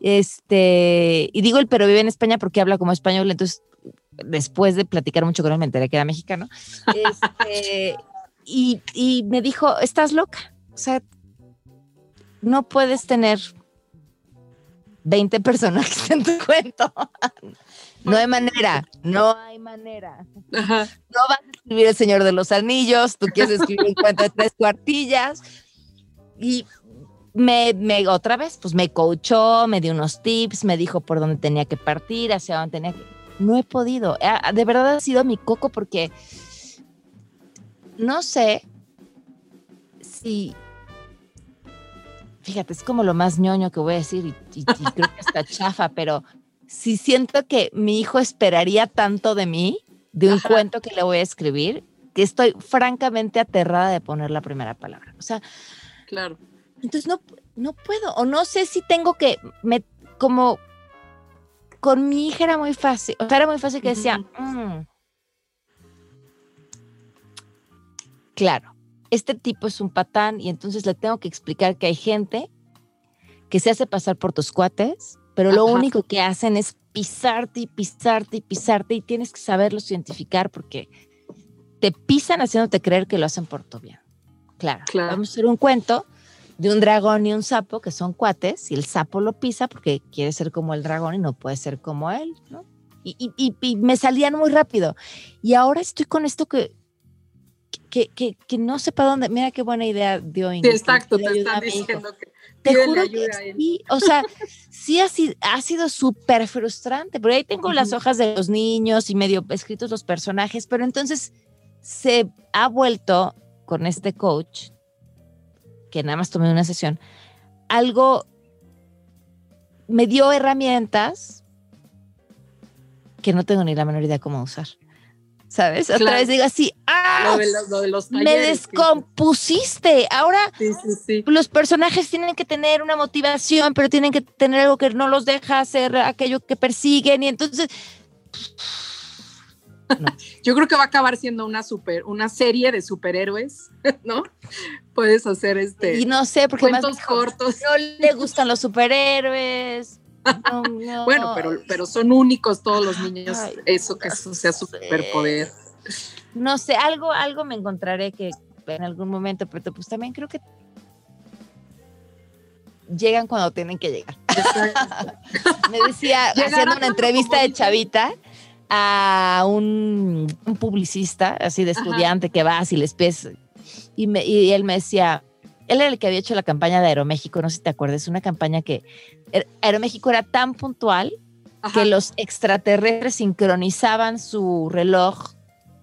Este, y digo el pero vive en España porque habla como español, entonces después de platicar mucho con él me enteré que era mexicano. Este, y, y me dijo, estás loca. O sea, no puedes tener 20 personajes en tu cuento. No hay manera, no hay manera. No vas a escribir El Señor de los Anillos, tú quieres escribir un cuento de tres cuartillas. Y me, me, otra vez, pues me coachó, me dio unos tips, me dijo por dónde tenía que partir, hacia dónde tenía que... No he podido. De verdad ha sido mi coco porque no sé si... Fíjate, es como lo más ñoño que voy a decir y, creo que está chafa, pero si siento que mi hijo esperaría tanto de mí, de un cuento que le voy a escribir, que estoy francamente aterrada de poner la primera palabra. O sea, claro entonces no, no puedo, o no sé si tengo que, me, como con mi hija era muy fácil, o sea, era muy fácil que decía, mm, claro, este tipo es un patán y entonces le tengo que explicar que hay gente que se hace pasar por tus cuates, pero lo único que hacen es pisarte y pisarte y pisarte y tienes que saberlos identificar porque te pisan haciéndote creer que lo hacen por tu bien. Claro, claro. vamos a hacer un cuento de un dragón y un sapo que son cuates y el sapo lo pisa porque quiere ser como el dragón y no puede ser como él, ¿no? Y, y, me salían muy rápido. Y ahora estoy con esto que, que, que, que no sé para dónde. Mira qué buena idea dio Ingrid. Exacto, te están diciendo que te juro que sí, o sea, sí ha sido, ha sido súper frustrante, porque ahí tengo las hojas de los niños y medio escritos los personajes, pero entonces se ha vuelto con este coach que nada más tomé una sesión, algo me dio herramientas que no tengo ni la menor idea cómo usar. ¿Sabes? Otra Claro. vez digo así, ¡ah! Lo de los, lo de los me descompusiste. Ahora Sí, sí, los personajes tienen que tener una motivación, pero tienen que tener algo que no los deja hacer aquello que persiguen. Y entonces, Yo creo que va a acabar siendo una super, una serie de superhéroes, ¿no? Puedes hacer este y no sé, porque más cuentos dijo, cortos. no le gustan los superhéroes. No, no. Bueno, pero, pero son únicos todos los niños. Ay, eso que eso sea superpoder. no sé, algo, algo me encontraré que en algún momento, pero pues también creo que llegan cuando tienen que llegar. Me decía, haciendo una entrevista de chavita a un, un publicista, así de Ajá. estudiante que vas y les pides, y, me- y él me decía, él era el que había hecho la campaña de Aeroméxico, no sé si te acuerdas, una campaña que er- Aeroméxico era tan puntual Ajá. que los extraterrestres sincronizaban su reloj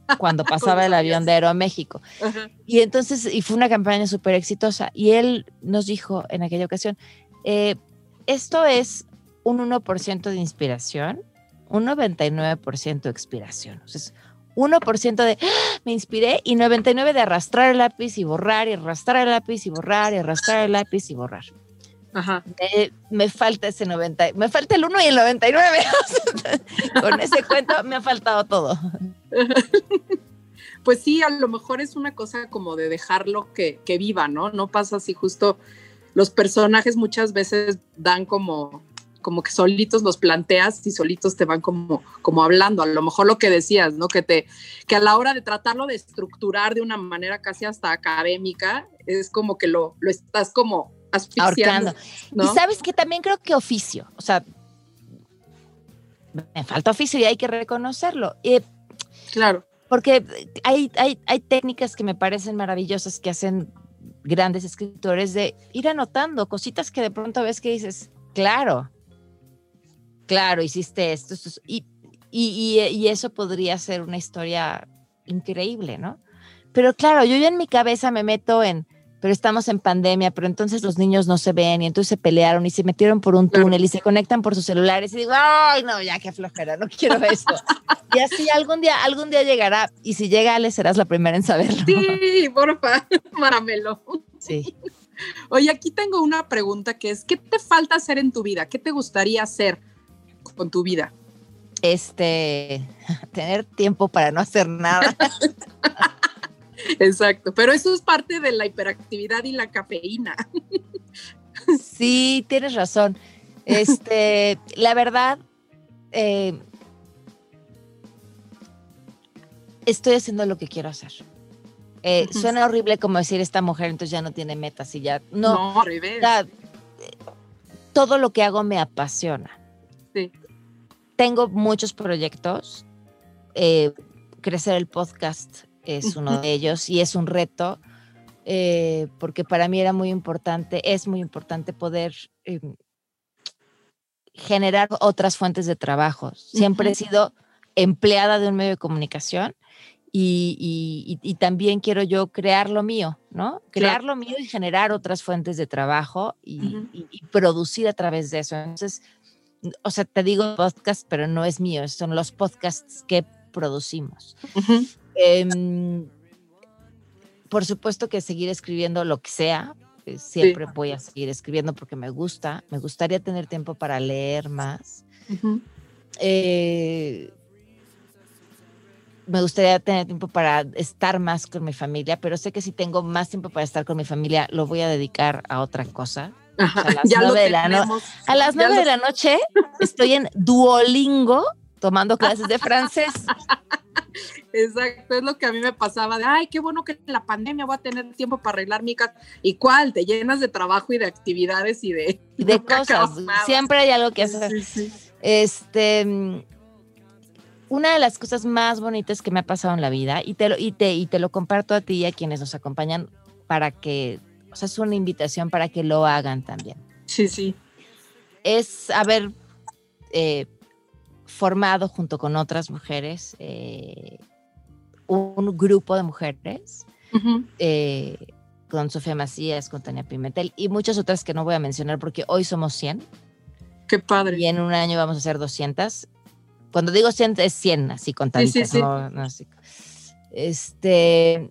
cuando pasaba el avión de Aeroméxico. Ajá. Y entonces, y fue una campaña súper exitosa. Y él nos dijo en aquella ocasión, eh, esto es un 1% de inspiración, un 99% de expiración. O sea, es 1% de "Ah, me inspiré y 99% de arrastrar el lápiz y borrar y arrastrar el lápiz y borrar y arrastrar el lápiz y borrar. Ajá. Me, me falta ese 90, me falta el 1 y el 99. Con ese cuento me ha faltado todo. Pues sí, a lo mejor es una cosa como de dejarlo que, que viva, ¿no? No pasa así justo. Los personajes muchas veces dan como, como que solitos los planteas y solitos te van como, como hablando. A lo mejor lo que decías, ¿no? Que te, que a la hora de tratarlo de estructurar de una manera casi hasta académica, es como que lo, lo estás como asfixiando. Y sabes que también creo que oficio, o sea, me falta oficio y hay que reconocerlo. Eh, Claro. porque hay, hay, hay técnicas que me parecen maravillosas que hacen grandes escritores de ir anotando cositas que de pronto ves que dices, claro, claro, hiciste esto, esto, esto", y, y, y, y eso podría ser una historia increíble, ¿no? Pero claro, yo ya en mi cabeza me meto en, pero estamos en pandemia, pero entonces los niños no se ven y entonces se pelearon y se metieron por un túnel y se conectan por sus celulares y digo, ay, no, ya qué flojera, no quiero esto. y así algún día, algún día llegará y si llega Ale serás la primera en saberlo. Sí, porfa, Maramelo. Sí. Oye, aquí tengo una pregunta que es, ¿qué te falta hacer en tu vida? ¿Qué te gustaría hacer con tu vida? Este, tener tiempo para no hacer nada. Exacto, pero eso es parte de la hiperactividad y la cafeína. Sí, tienes razón. Este, la verdad, eh, estoy haciendo lo que quiero hacer. Eh. Suena horrible como decir esta mujer, entonces ya no tiene metas y ya. No, No, al revés. ya, eh, todo lo que hago me apasiona. Tengo muchos proyectos. eh, crecer el podcast es uno de ellos y es un reto eh, porque para mí era muy importante, es muy importante poder eh, generar otras fuentes de trabajo. Siempre he sido empleada de un medio de comunicación y, y- y- y también quiero yo crear lo mío, ¿no? Crear lo mío y generar otras fuentes de trabajo y producir a través de eso. Entonces, o sea, te digo podcast, pero no es mío, son los podcasts que producimos. Em, por supuesto que seguir escribiendo lo que sea. eh, Siempre voy a seguir escribiendo porque me gusta. Me gustaría tener tiempo para leer más. Eh, me gustaría tener tiempo para estar más con mi familia, pero sé que si tengo más tiempo para estar con mi familia, lo voy a dedicar a otra cosa. Ajá, a las ya lo nueve de la no- tenemos. A las Ya nueve de lo- la noche estoy en Duolingo tomando clases de francés. Exacto, es lo que a mí me pasaba de, ay, qué bueno que en la pandemia voy a tener tiempo para arreglar mi casa. ¿Y cuál? Te llenas de trabajo y de actividades y de, y de cosas. Siempre hay algo que hacer. sí, sí. Este, mm, una de las cosas más bonitas que me ha pasado en la vida, y te lo, y te, y te lo comparto a ti y a quienes nos acompañan para que, o sea, es una invitación para que lo hagan también, Sí, sí. es haber eh, formado junto con otras mujeres eh, un grupo de mujeres eh, con Sofía Macías, con Tania Pimentel y muchas otras que no voy a mencionar porque hoy somos 100. Qué padre. Y en un año vamos a hacer 200. Cuando digo 100 es 100, así con Sí, sí, sí. no, no así. Este,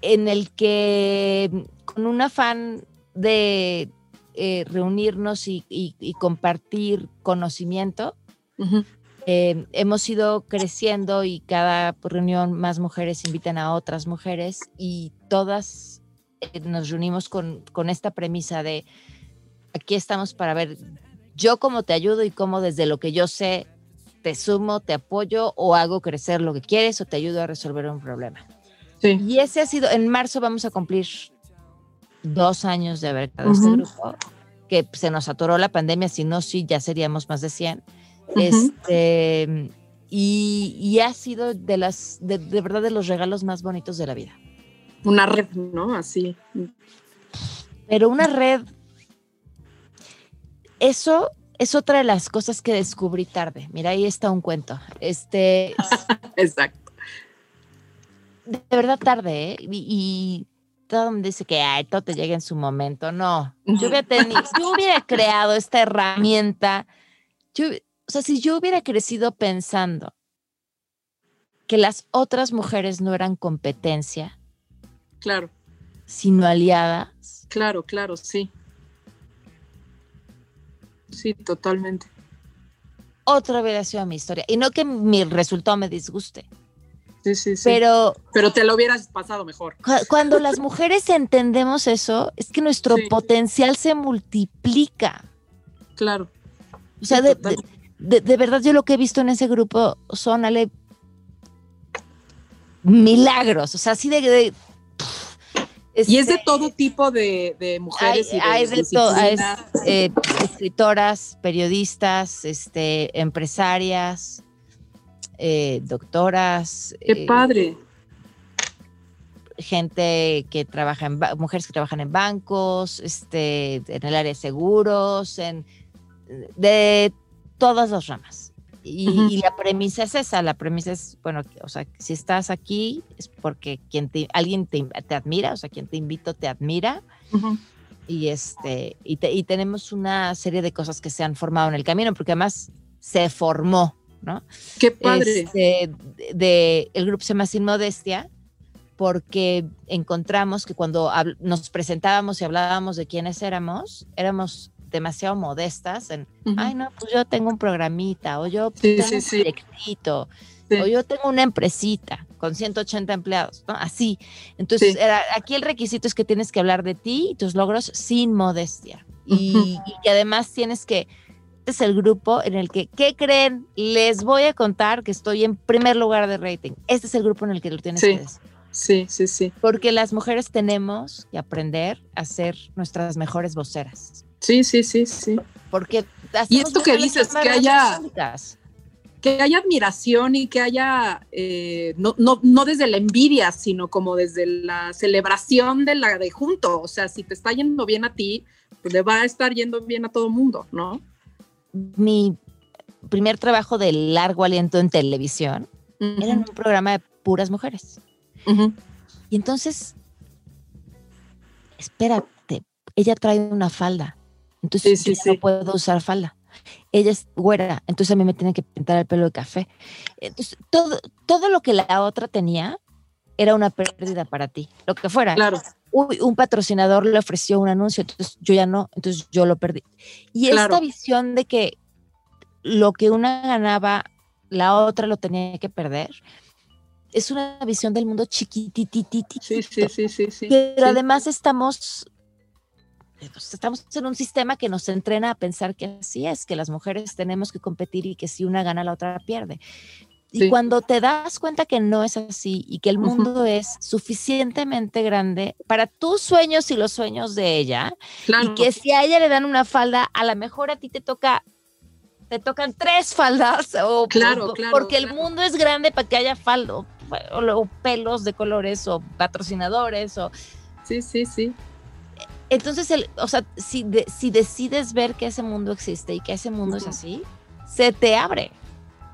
en el que con un afán de eh, reunirnos y, y- y compartir conocimiento, eh, hemos ido creciendo y cada reunión más mujeres invitan a otras mujeres y todas eh, nos reunimos con, con esta premisa de aquí estamos para ver yo cómo te ayudo y cómo desde lo que yo sé te sumo, te apoyo o hago crecer lo que quieres o te ayudo a resolver un problema. Sí. Y ese ha sido, en marzo vamos a cumplir dos años de haber creado este Ujú. grupo, que se nos atoró la pandemia, si no, sí, ya seríamos más de 100. Ujú. Este, y, y ha sido de las, de, de verdad, de los regalos más bonitos de la vida. Una red, ¿no? Así. Pero una red, eso es otra de las cosas que descubrí tarde. Mira, ahí está un cuento. Este, Exacto. de verdad tarde, ¿eh? Y, y todo mundo dice que ay, todo te llega en su momento. No, yo hubiera, tenido, si yo hubiera creado esta herramienta, yo, o sea, si yo hubiera crecido pensando que las otras mujeres no eran competencia, Claro, sino aliadas, claro, claro, sí. Sí, totalmente. otra hubiera sido mi historia. Y no que mi resultado me disguste, Sí, sí, sí. pero Pero te lo hubieras pasado mejor. cu- cuando las mujeres entendemos eso, es que nuestro Sí. potencial se multiplica. Claro. O sea, de, de- de verdad yo lo que he visto en ese grupo son, Ale, milagros. O sea, así de... Y es de este, todo tipo de, de mujeres hay, y de, hay de todo, eh, escritoras, periodistas, este, empresarias, eh, doctoras, Qué eh, padre. gente que trabaja en mujeres que trabajan en bancos, este, en el área de seguros, en de todas las ramas. Y, la premisa es esa, la premisa es, bueno, o sea, si estás aquí es porque quien te, alguien te, te admira, o sea, quien te invito te admira y este y, te- y tenemos una serie de cosas que se han formado en el camino porque además se formó no Qué padre. Este, de, el grupo se llama Sin Modestia porque encontramos que cuando nos presentábamos y hablábamos de quiénes éramos éramos demasiado modestas en ay no pues yo tengo un programita o yo Sí, tengo sí, un proyectito Sí. o yo tengo una empresita con 180 empleados, ¿no? Así. Entonces, era- aquí el requisito es que tienes que hablar de ti y tus logros sin modestia. Y, y que además tienes que, es el grupo en el que, ¿qué creen? Les voy a contar que estoy en primer lugar de rating. Este es el grupo en el que lo tienes Sí. Sí, sí, sí. Porque las mujeres tenemos que aprender a ser nuestras mejores voceras. Sí, sí, sí, sí. Porque Y esto que dices, que haya- públicas. Que haya admiración y que haya, eh, no, no, no desde la envidia, sino como desde la celebración de la de junto. O sea, si te está yendo bien a ti, pues le va a estar yendo bien a todo mundo, ¿no? Mi primer trabajo de largo aliento en televisión era en un programa de puras mujeres. Y entonces, espérate, ella trae una falda. Entonces Sí, sí, no puedo usar falda. Ella es güera, entonces a mí me tienen que pintar el pelo de café. Entonces, todo, todo lo que la otra tenía era una pérdida para ti, lo que fuera. Claro, Uy, un patrocinador le ofreció un anuncio, entonces yo ya no, entonces yo lo perdí. Y Claro. esta visión de que lo que una ganaba, la otra lo tenía que perder, es una visión del mundo chiquitititito. sí, sí, sí, sí, sí. Pero sí. además estamos, pues, estamos en un sistema que nos entrena a pensar que así es, que las mujeres tenemos que competir y que si una gana, la otra pierde. Y cuando te das cuenta que no es así y que el mundo es suficientemente grande para tus sueños y los sueños de ella, Claro. y que si a ella le dan una falda, a lo mejor a ti te toca te tocan tres faldas o Claro, claro, porque el mundo es grande para que haya falda o, o pelos de colores o patrocinadores o Sí, sí, sí. entonces el, o sea, si, de- si decides ver que ese mundo existe y que ese mundo es así, se te abre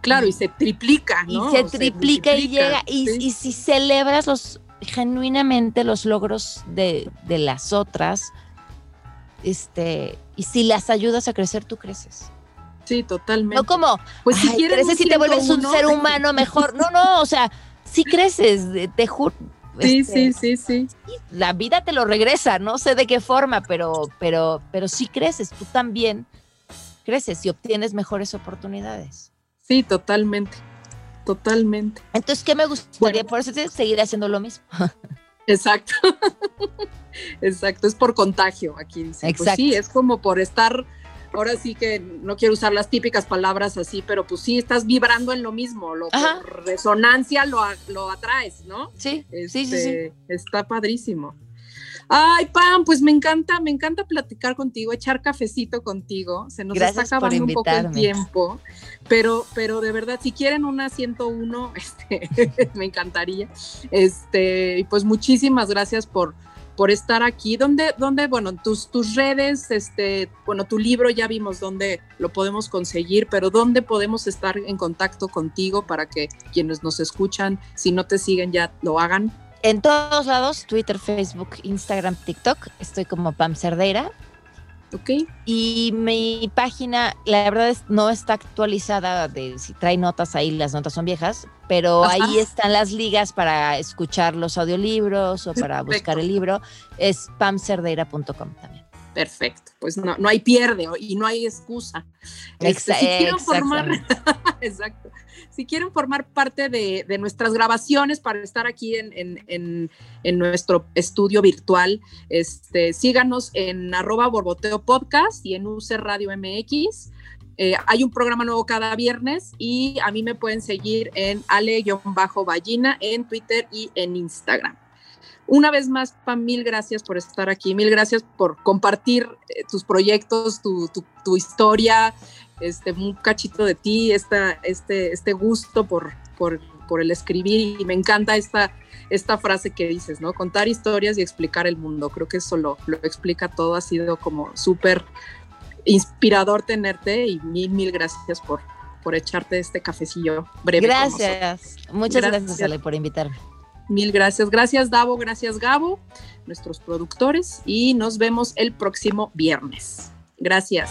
Claro, y se triplica, y ¿no? se O triplica y llega y, sí. y si celebras los genuinamente los logros de, de las otras Este, y si las ayudas a crecer, tú creces. Sí, totalmente. No como, Pues si ay, quieres creces y te vuelves un ser humano mejor. No, no, o sea, sí creces, te juro. Sí, este, sí, sí, sí. La vida te lo regresa, no sé de qué forma, pero, pero, pero sí creces, tú también creces y obtienes mejores oportunidades. Sí, totalmente. Totalmente. Entonces, ¿qué me gustaría? Bueno. Por eso es seguir haciendo lo mismo. Exacto. Exacto, es por contagio aquí. dice. Pues Exacto. sí, es como por estar, ahora sí que no quiero usar las típicas palabras así, pero pues sí, estás vibrando en lo mismo, lo, Ajá. por resonancia lo, lo atraes, ¿no? Sí, sí, sí, sí. Este, Está padrísimo. Ay, Pam, pues me encanta, me encanta platicar contigo, echar cafecito contigo. Se nos Gracias está acabando un poco el tiempo, pero, pero de verdad, si quieren una 101, este, me encantaría. Este, y pues muchísimas gracias por, por estar aquí. ¿Dónde, dónde bueno, tus, tus redes, este, bueno, tu libro ya vimos dónde lo podemos conseguir, pero dónde podemos estar en contacto contigo para que quienes nos escuchan, si no te siguen, ya lo hagan. En todos lados, Twitter, Facebook, Instagram, TikTok, estoy como Pam Cerdeira. ¿Ok? Y mi página, la verdad es no está actualizada de si trae notas ahí, las notas son viejas, pero Ajá. ahí están las ligas para escuchar los audiolibros o para Perfecto. buscar el libro. Es pamcerdeira.com también. Perfecto, pues no, no hay pierde y no hay excusa. Este, si quieren formar, exacto, si quieren formar parte de, de nuestras grabaciones para estar aquí en, en- en- en nuestro estudio virtual, este, síganos en arroba borboteo podcast y en UC Radio MX. Eh, hay un programa nuevo cada viernes y a mí me pueden seguir en ale-ballina en Twitter y en Instagram. Una vez más, Pam, mil gracias por estar aquí, mil gracias por compartir eh, tus proyectos, tu, tu- tu historia, este, un cachito de ti, esta, este, este gusto por, por, por el escribir y me encanta esta, esta frase que dices, ¿no? Contar historias y explicar el mundo. Creo que eso lo, lo explica todo, ha sido como súper inspirador tenerte y mil, mil gracias por, por echarte este cafecillo breve. Gracias. Muchas gracias, Gracias. Ale, por invitarme. Mil gracias. Gracias, Davo. Gracias, Gabo, nuestros productores. Y nos vemos el próximo viernes. Gracias.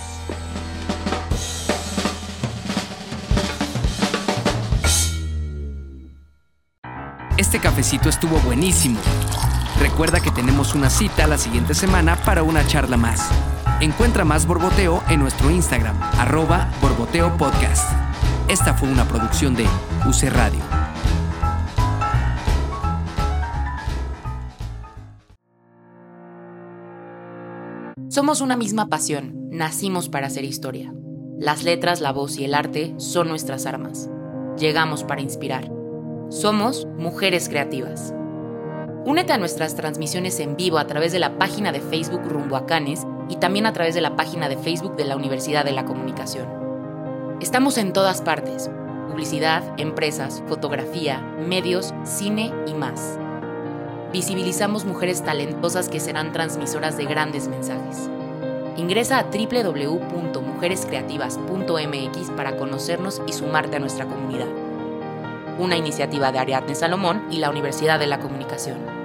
Este cafecito estuvo buenísimo. Recuerda que tenemos una cita la siguiente semana para una charla más. Encuentra más Borboteo en nuestro Instagram, arroba Borboteo Podcast. Esta fue una producción de UC Radio. Somos una misma pasión, nacimos para hacer historia. Las letras, la voz y el arte son nuestras armas. Llegamos para inspirar. Somos Mujeres Creativas. Únete a nuestras transmisiones en vivo a través de la página de Facebook Rumbo a Canes y también a través de la página de Facebook de la Universidad de la Comunicación. Estamos en todas partes. Publicidad, empresas, fotografía, medios, cine y más. Visibilizamos mujeres talentosas que serán transmisoras de grandes mensajes. Ingresa a www.mujerescreativas.mx para conocernos y sumarte a nuestra comunidad. Una iniciativa de Ariadne Salomón y la Universidad de la Comunicación.